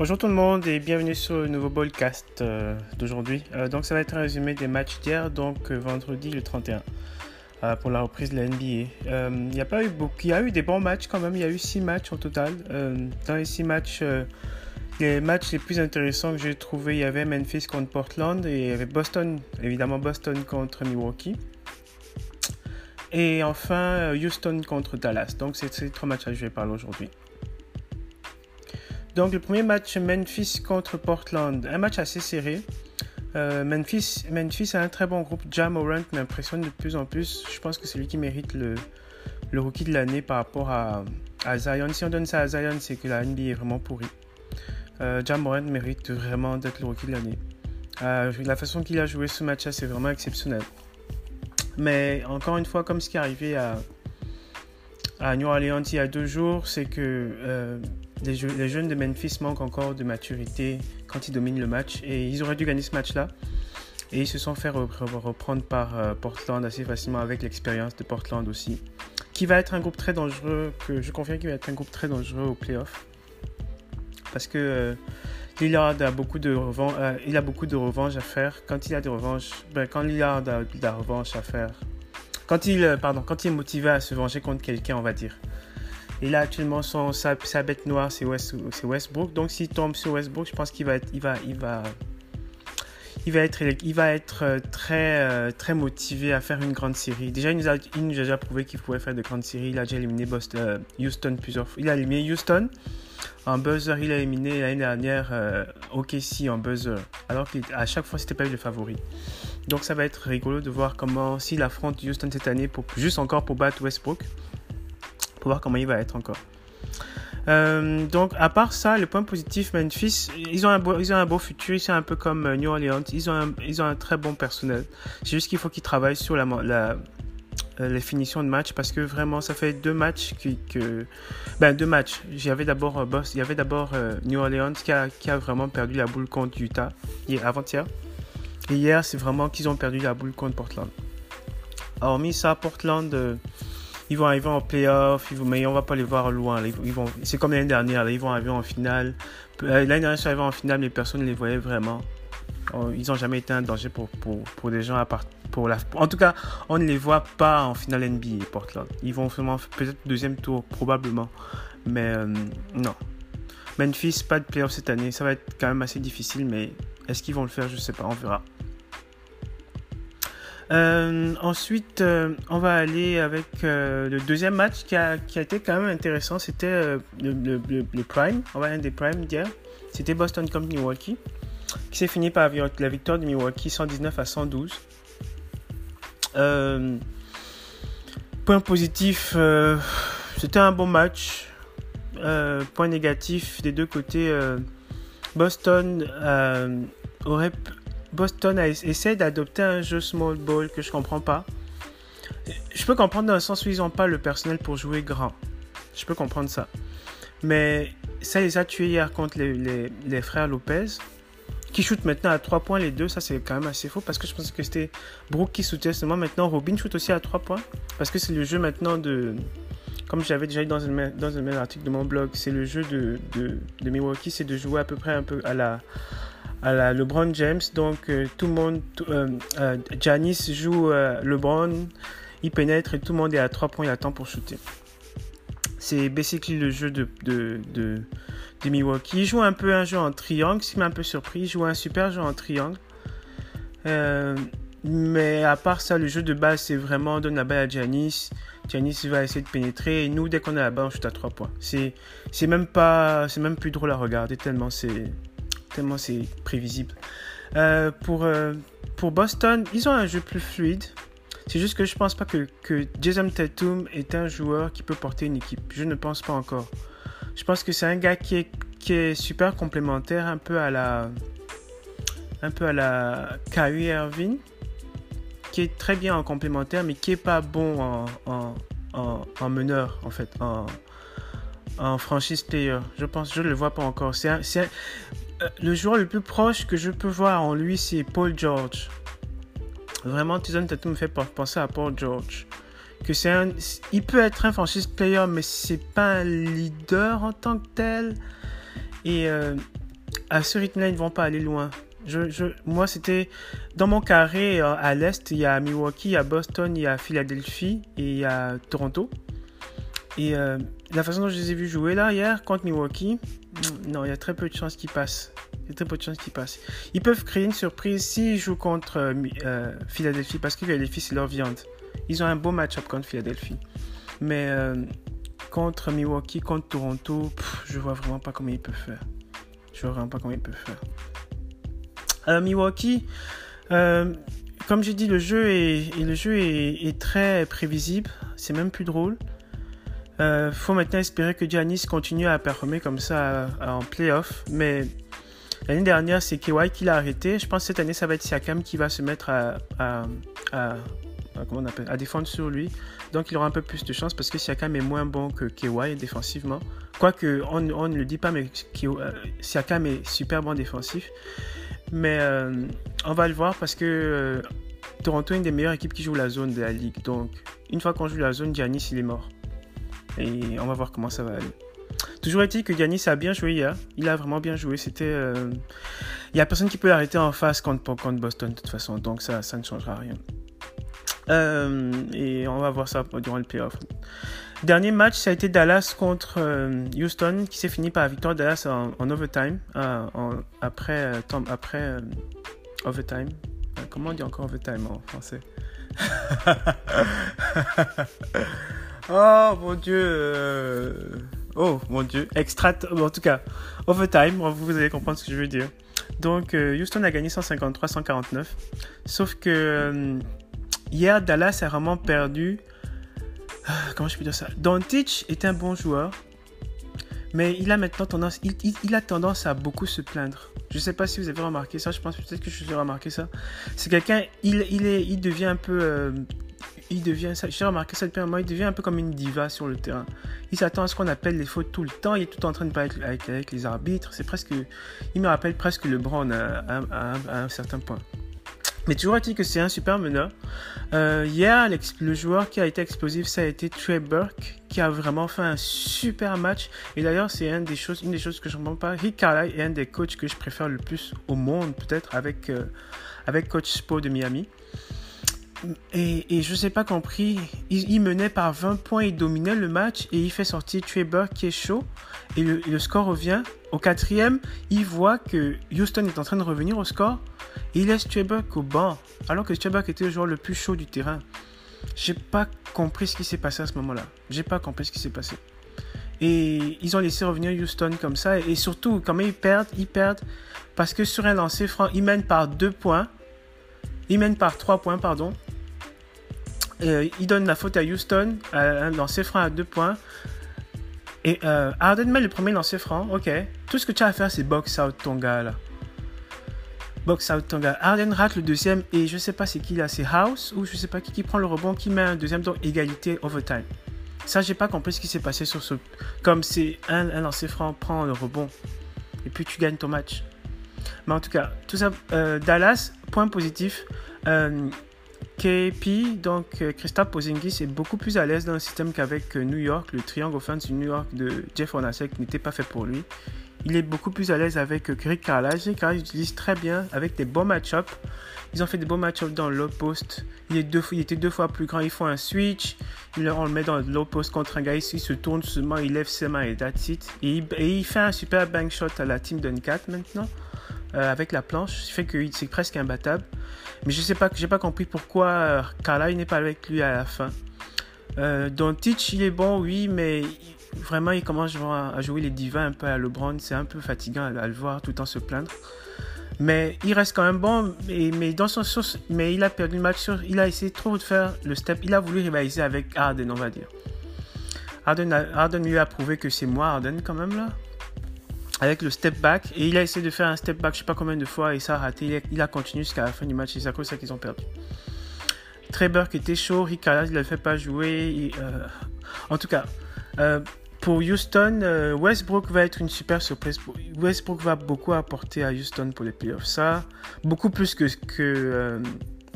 Bonjour tout le monde et bienvenue sur le nouveau Ballcast euh, d'aujourd'hui. Euh, donc ça va être un résumé des matchs d'hier, donc euh, vendredi le 31 pour la reprise de la NBA. Il y a pas eu beaucoup, il y a eu des bons matchs quand même. Il y a eu six matchs au total. dans les six matchs, les matchs les plus intéressants que j'ai trouvé, il y avait Memphis contre Portland et il y avait Boston, évidemment Boston contre Milwaukee. Et enfin Houston contre Dallas. Donc c'est ces trois matchs que je vais parler aujourd'hui. Donc le premier match Memphis contre Portland, un match assez serré. Euh, Memphis, Memphis a un très bon groupe. Jam Morant m'impressionne de plus en plus. Je pense que c'est lui qui mérite le, rookie de l'année par rapport à, à, Zion. Si on donne ça à Zion, c'est que la NBA est vraiment pourrie. Euh, Jam Morant mérite vraiment d'être le rookie de l'année. Euh, la façon qu'il a joué ce match-là, c'est vraiment exceptionnel. Mais encore une fois, comme ce qui est arrivé à, à New Orleans il y a deux jours, c'est que euh, les, jeunes de Memphis manquent encore de maturité quand ils dominent le match et ils auraient dû gagner ce match-là. Et ils se sont fait reprendre par euh, Portland assez facilement avec l'expérience de Portland aussi. Qui va être un groupe très dangereux, que je confirme qu'il va être un groupe très dangereux au playoff. Parce que euh, Lillard a beaucoup de revanche, euh, il a beaucoup de revanche à faire. Quand il a des revanches, ben, quand Lillard a de la revanche à faire, quand il, pardon, quand il est motivé à se venger contre quelqu'un, on va dire, et là, actuellement, son, sa, bête noire, c'est West, Westbrook. Donc, s'il tombe sur Westbrook, je pense qu'il va être, il va, il va, il va être, il va être euh, très, euh, très motivé à faire une grande série. Déjà, il nous a, il a déjà prouvé qu'il pouvait faire de grandes séries. Il a déjà éliminé Boston, euh, Houston plusieurs fois. Il a éliminé Houston en buzzer. Il a éliminé l'année dernière OKC en buzzer. Alors qu'à chaque fois, c'était pas eu le favori. Donc, ça va être rigolo de voir comment, s'il affronte Houston cette année, pour, juste encore pour battre Westbrook pour voir comment il va être encore. Euh, donc, à part ça, le point positif, Memphis, ils ont un beau, ils ont un beau futur. Ils sont un peu comme euh, New Orleans. Ils ont un, ils ont un très bon personnel. C'est juste qu'il faut qu'ils travaillent sur la, la, euh, les finitions de match parce que vraiment, ça fait deux matchs qui, que, ben, deux matchs. J'avais d'abord il y avait d'abord New Orleans qui a, qui a vraiment perdu la boule contre Utah avant-hier. Et hier, c'est vraiment qu'ils ont perdu la boule contre Portland. Hormis ça, Portland ils vont arriver en playoff, mais on va pas les voir loin. C'est comme l'année dernière, ils vont arriver en finale. Euh, l'année dernière, ils sont arrivés en finale, mais personne ne les voyait vraiment. Oh, ils n'ont jamais été un danger pour, pour, pour des gens à part. Pour la, en tout cas, on ne les voit pas en finale NBA, Portland. Ils vont vraiment peut-être deuxième tour, probablement. Mais euh, non. Memphis, pas de playoff cette année. Ça va être quand même assez difficile, mais est-ce qu'ils vont le faire? Je sais pas, on verra. Euh, ensuite, euh, on va aller avec euh, le deuxième match qui a, été quand même intéressant. C'était le, Prime, on va un des Prime d'hier. C'était Boston contre Milwaukee, qui s'est fini par la victoire de Milwaukee 119 à 112. point positif, c'était un bon match. point négatif des deux côtés, Boston aurait Boston a essayé d'adopter un jeu small ball que je comprends pas. Je peux comprendre dans le sens où ils n'ont pas le personnel pour jouer grand. Je peux comprendre ça. Mais ça les a tués hier contre les, frères Lopez, qui shootent maintenant à 3 points les deux. Ça, c'est quand même assez faux parce que je pensais que c'était Brooke qui shootait seulement. Maintenant, Robin shoot aussi à 3 points parce que c'est le jeu maintenant de. Comme j'avais déjà dit dans un, article de mon blog, c'est le jeu de Milwaukee, c'est de jouer à peu près un peu à la, à LeBron James. Donc euh, tout le monde, euh, euh, Janice joue LeBron, il pénètre et tout le monde est à 3 points, il attend pour shooter. C'est basically le jeu de, de, de, Milwaukee. Il joue un peu un jeu en triangle, ce qui m'a un peu surpris. Il joue un super jeu en triangle. mais à part ça, le jeu de base, c'est vraiment donne la balle à Janice. Janice va essayer de pénétrer et nous, dès qu'on a la balle, on shoot à 3 points. C'est, même pas, c'est même plus drôle à regarder tellement c'est, tellement c'est prévisible. Euh, pour, euh, pour Boston, ils ont un jeu plus fluide. C'est juste que je pense pas que, que Jason Tatum est un joueur qui peut porter une équipe. Je ne pense pas encore. Je pense que c'est un gars qui est, qui est super complémentaire, un peu à la, un peu à la Kyrie Irving, qui est très bien en complémentaire, mais qui est pas bon en, en, en, en meneur, en fait, en, franchise player. Je pense, je le vois pas encore. C'est le joueur le plus proche que je peux voir en lui, c'est Paul George. Vraiment, Tyson Tatum me fait penser à Paul George. Que c'est un, il peut être un franchise player, mais c'est pas un leader en tant que tel. Et euh, à ce rythme-là, ils ne vont pas aller loin. Moi, c'était dans mon carré euh, à l'est, il y a Milwaukee, il y a Boston, il y a Philadelphie et il y a Toronto. Et euh, la façon dont je les ai vus jouer là hier contre Milwaukee, non, il y a très peu de chances qu'ils passent. Il y a très peu de chances qu'ils passent. Ils peuvent créer une surprise s'ils jouent contre euh, Philadelphie parce que Philadelphie c'est leur viande. Ils ont un beau match-up contre Philadelphie. Mais contre Milwaukee, contre Toronto, je vois vraiment pas comment ils peuvent faire. Je vois vraiment pas comment ils peuvent faire. Euh, Milwaukee, euh, comme j'ai dit, le jeu est, le jeu est, très prévisible. C'est même plus drôle. Euh, faut maintenant espérer que Giannis continue à performer comme ça en playoff. Mais l'année dernière, c'est Kawhi qui l'a arrêté. Je pense que cette année, ça va être Siakam qui va se mettre à, défendre sur lui. Donc il aura un peu plus de chance parce que Siakam est moins bon que Kawhi défensivement. Quoique on, ne le dit pas, mais Siakam est super bon défensif. Mais euh, on va le voir parce que euh, Toronto est une des meilleures équipes qui joue la zone de la ligue. Donc, une fois qu'on joue la zone, Giannis, il est mort. Et on va voir comment ça va aller. Toujours est-il que Giannis a bien joué hier. Il a vraiment bien joué. C'était, euh, il n'y a personne qui peut l'arrêter en face contre, contre Boston de toute façon. Donc ça, ça ne changera rien. et on va voir ça durant le playoff. Dernier match, ça a été Dallas contre euh, Houston, qui s'est fini par la victoire de Dallas en, overtime, euh, après, euh, après overtime. comment on dit encore overtime en français? Oh mon dieu Oh mon dieu Extra... En tout cas, overtime, vous allez comprendre ce que je veux dire. Donc, Houston a gagné 153-149. Sauf que hier, Dallas a vraiment perdu ah, comment je peux dire ça? Doncic est un bon joueur, mais il a maintenant tendance, il, a tendance à beaucoup se plaindre. Je ne sais pas si vous avez remarqué ça. Je pense peut-être que je vous ai remarqué ça. C'est quelqu'un, il, il, est, il devient un peu, euh, il devient, j'ai remarqué ça depuis un il devient un peu comme une diva sur le terrain. Il s'attend à ce qu'on appelle les fautes tout le temps. Il est tout en train de parler avec, les arbitres. C'est presque, il me rappelle presque le Brown à un certain point. Mais toujours est-il que c'est un super meneur. Euh, hier, le joueur qui a été explosif, ça a été Trey Burke, qui a vraiment fait un super match. Et d'ailleurs, c'est une des choses, une des choses que je ne comprends pas. Rick Carlisle est un des coachs que je préfère le plus au monde, peut-être, avec, euh, avec Coach Spo de Miami. Et, et je ne sais pas compris, il, menait par 20 points, il dominait le match et il fait sortir Trey Burke qui est chaud. Et le, score revient. Au quatrième, il voit que Houston est en train de revenir au score il laisse Buck au banc, alors que Buck était le joueur le plus chaud du terrain. J'ai pas compris ce qui s'est passé à ce moment-là. J'ai pas compris ce qui s'est passé. Et ils ont laissé revenir Houston comme ça. Et surtout, quand ils perdent, ils perdent parce que sur un lancer franc, ils mènent par deux points. Ils mènent par trois points, pardon. Euh, ils donnent la faute à Houston, un lancer franc à deux points. Et euh, Arden met le premier lancer franc, ok. Tout ce que tu as à faire, c'est box out ton gars là box out Tonga. Arden rate le deuxième et je sais pas c'est qui là, c'est House ou je sais pas qui qui prend le rebond, qui met un deuxième, donc égalité overtime. Ça, j'ai pas compris ce qui s'est passé sur ce. Comme c'est un, un lancer franc, prend le rebond et puis tu gagnes ton match. Mais en tout cas, tout ça, euh, Dallas, point positif. Euh, KP, donc euh, Christophe Posingis est beaucoup plus à l'aise dans le système qu'avec New York. Le triangle offense du New York de Jeff Hornacek n'était pas fait pour lui il est beaucoup plus à l'aise avec Greg Carlisle. Car il utilise très bien avec des bons match-ups. Ils ont fait des bons match-ups dans l'out post. Il, est deux, il était deux fois plus grand. Ils font un switch. On le met dans l'out post contre un gars. Il se tourne seulement. Il lève ses mains et that's it. Et il, fait un super bank shot à la team Duncat maintenant. Euh, avec la planche. Ce fait que c'est presque imbattable. Mais je sais pas, j'ai pas compris pourquoi euh, n'est pas avec lui à la fin. Euh, Teach, il est bon, oui, mais vraiment, il commence à jouer les divins un peu à LeBron. C'est un peu fatigant à, le voir tout temps se plaindre. Mais il reste quand même bon. Mais, dans son sens, mais il a perdu le match. Il a essayé trop de faire le step. Il a voulu rivaliser avec Harden, on va dire. Harden, Harden lui a prouvé que c'est moi, Harden, quand même, là. Avec le step back. Et il a essayé de faire un step back, je sais pas combien de fois, et ça a raté. Il a, continué jusqu'à la fin du match. Et c'est à cause de ça qu'ils ont perdu. Trevor était chaud, Rick il ne le fait pas jouer. Euh, en tout cas, euh, pour Houston, euh, Westbrook va être une super surprise. Westbrook va beaucoup apporter à Houston pour les playoffs. Beaucoup plus que, que, euh,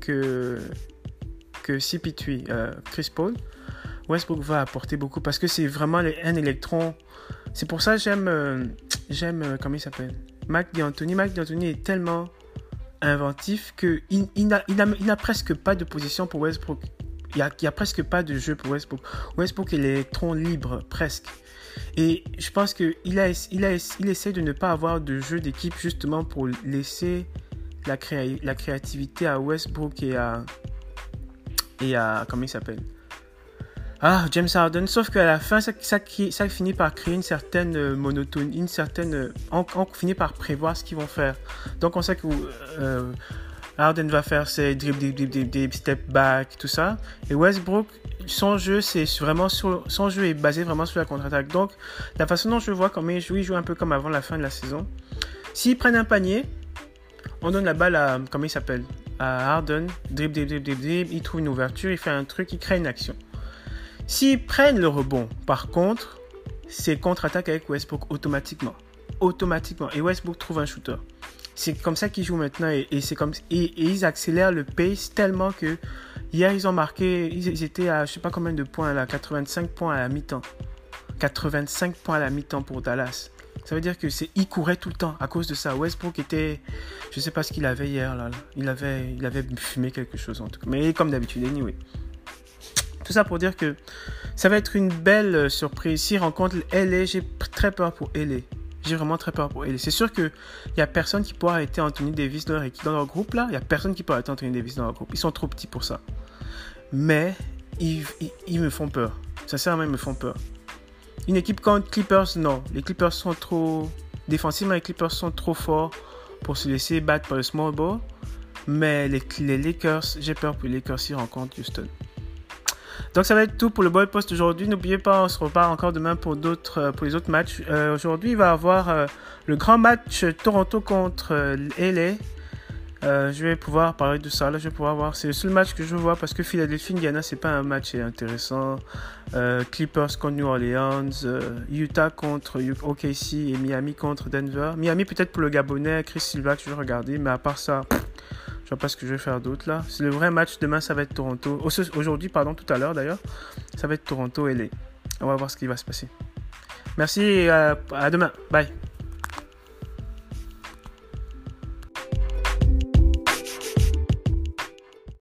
que, que CP3, euh, Chris Paul. Westbrook va apporter beaucoup parce que c'est vraiment un électron. C'est pour ça que j'aime, j'aime, comment il s'appelle? Mike D'Antoni. Mike D'Antoni est tellement inventif qu'il il, il n'a presque pas de position pour Westbrook. Il n'y a, presque pas de jeu pour Westbrook. Westbrook est l'électron libre, presque. Et je pense qu'il il essaie de ne pas avoir de jeu d'équipe justement pour laisser la, créa, la créativité à Westbrook et à. Et à. Comment il s'appelle? Ah, James Harden, sauf qu'à la fin, ça, finit par créer une certaine euh, monotonie, une certaine... Euh, on, finit par prévoir ce qu'ils vont faire. Donc on sait que euh, Harden va faire ses dribble, dribble, dribble, dribble, step back, tout ça. Et Westbrook, son jeu, c'est vraiment sur, son jeu est basé vraiment sur la contre-attaque. Donc la façon dont je vois comment il joue, il joue un peu comme avant la fin de la saison. S'ils prennent un panier, on donne la balle à, comment il s'appelle À Harden, dribble, dribble, dribble, dribble, il trouve une ouverture, il fait un truc, il crée une action. S'ils prennent le rebond, par contre, c'est contre-attaque avec Westbrook automatiquement. Automatiquement. Et Westbrook trouve un shooter. C'est comme ça qu'ils jouent maintenant et, c'est comme ils accélèrent le pace tellement que hier ils ont marqué, ils, étaient à je sais pas combien de points là, 85 points à la mi-temps. 85 points à la mi-temps pour Dallas. Ça veut dire que c'est il courait tout le temps à cause de ça. Westbrook était, je sais pas ce qu'il avait hier là, Il avait, il avait fumé quelque chose en tout cas. Mais comme d'habitude, anyway. Tout ça pour dire que ça va être une belle euh, surprise. S'il rencontre LA, j'ai très peur pour LA. J'ai vraiment très peur pour LA. C'est sûr qu'il n'y a personne qui pourra arrêter Anthony Davis dans leur, dans leur groupe là. Il n'y a personne qui pourra arrêter Anthony Davis dans leur groupe. Ils sont trop petits pour ça. Mais ils, me font peur. Sincèrement, ils me font peur. Une équipe contre Clippers, non. Les Clippers sont trop. Défensivement, les Clippers sont trop forts pour se laisser battre par le small ball. Mais les, les Lakers, j'ai peur pour les Lakers s'ils rencontrent Houston. Donc ça va être tout pour le Boy Post aujourd'hui. N'oubliez pas, on se repart encore demain pour d'autres, euh, pour les autres matchs. Euh, aujourd'hui, il va y avoir euh, le grand match Toronto contre LA. je vais pouvoir parler de ça. Là, je vais pouvoir voir. C'est le seul match que je vois parce que Philadelphie Indiana, c'est pas un match intéressant. Clippers contre New Orleans, Utah contre OKC et Miami contre Denver. Miami peut-être pour le Gabonais, Chris Silva que je vais regarder, mais à part ça. Je vois pas ce que je vais faire d'autre là. C'est le vrai match demain, ça va être Toronto. Aujourd'hui, pardon, tout à l'heure d'ailleurs, ça va être Toronto et les. On va voir ce qui va se passer. Merci et à demain. Bye.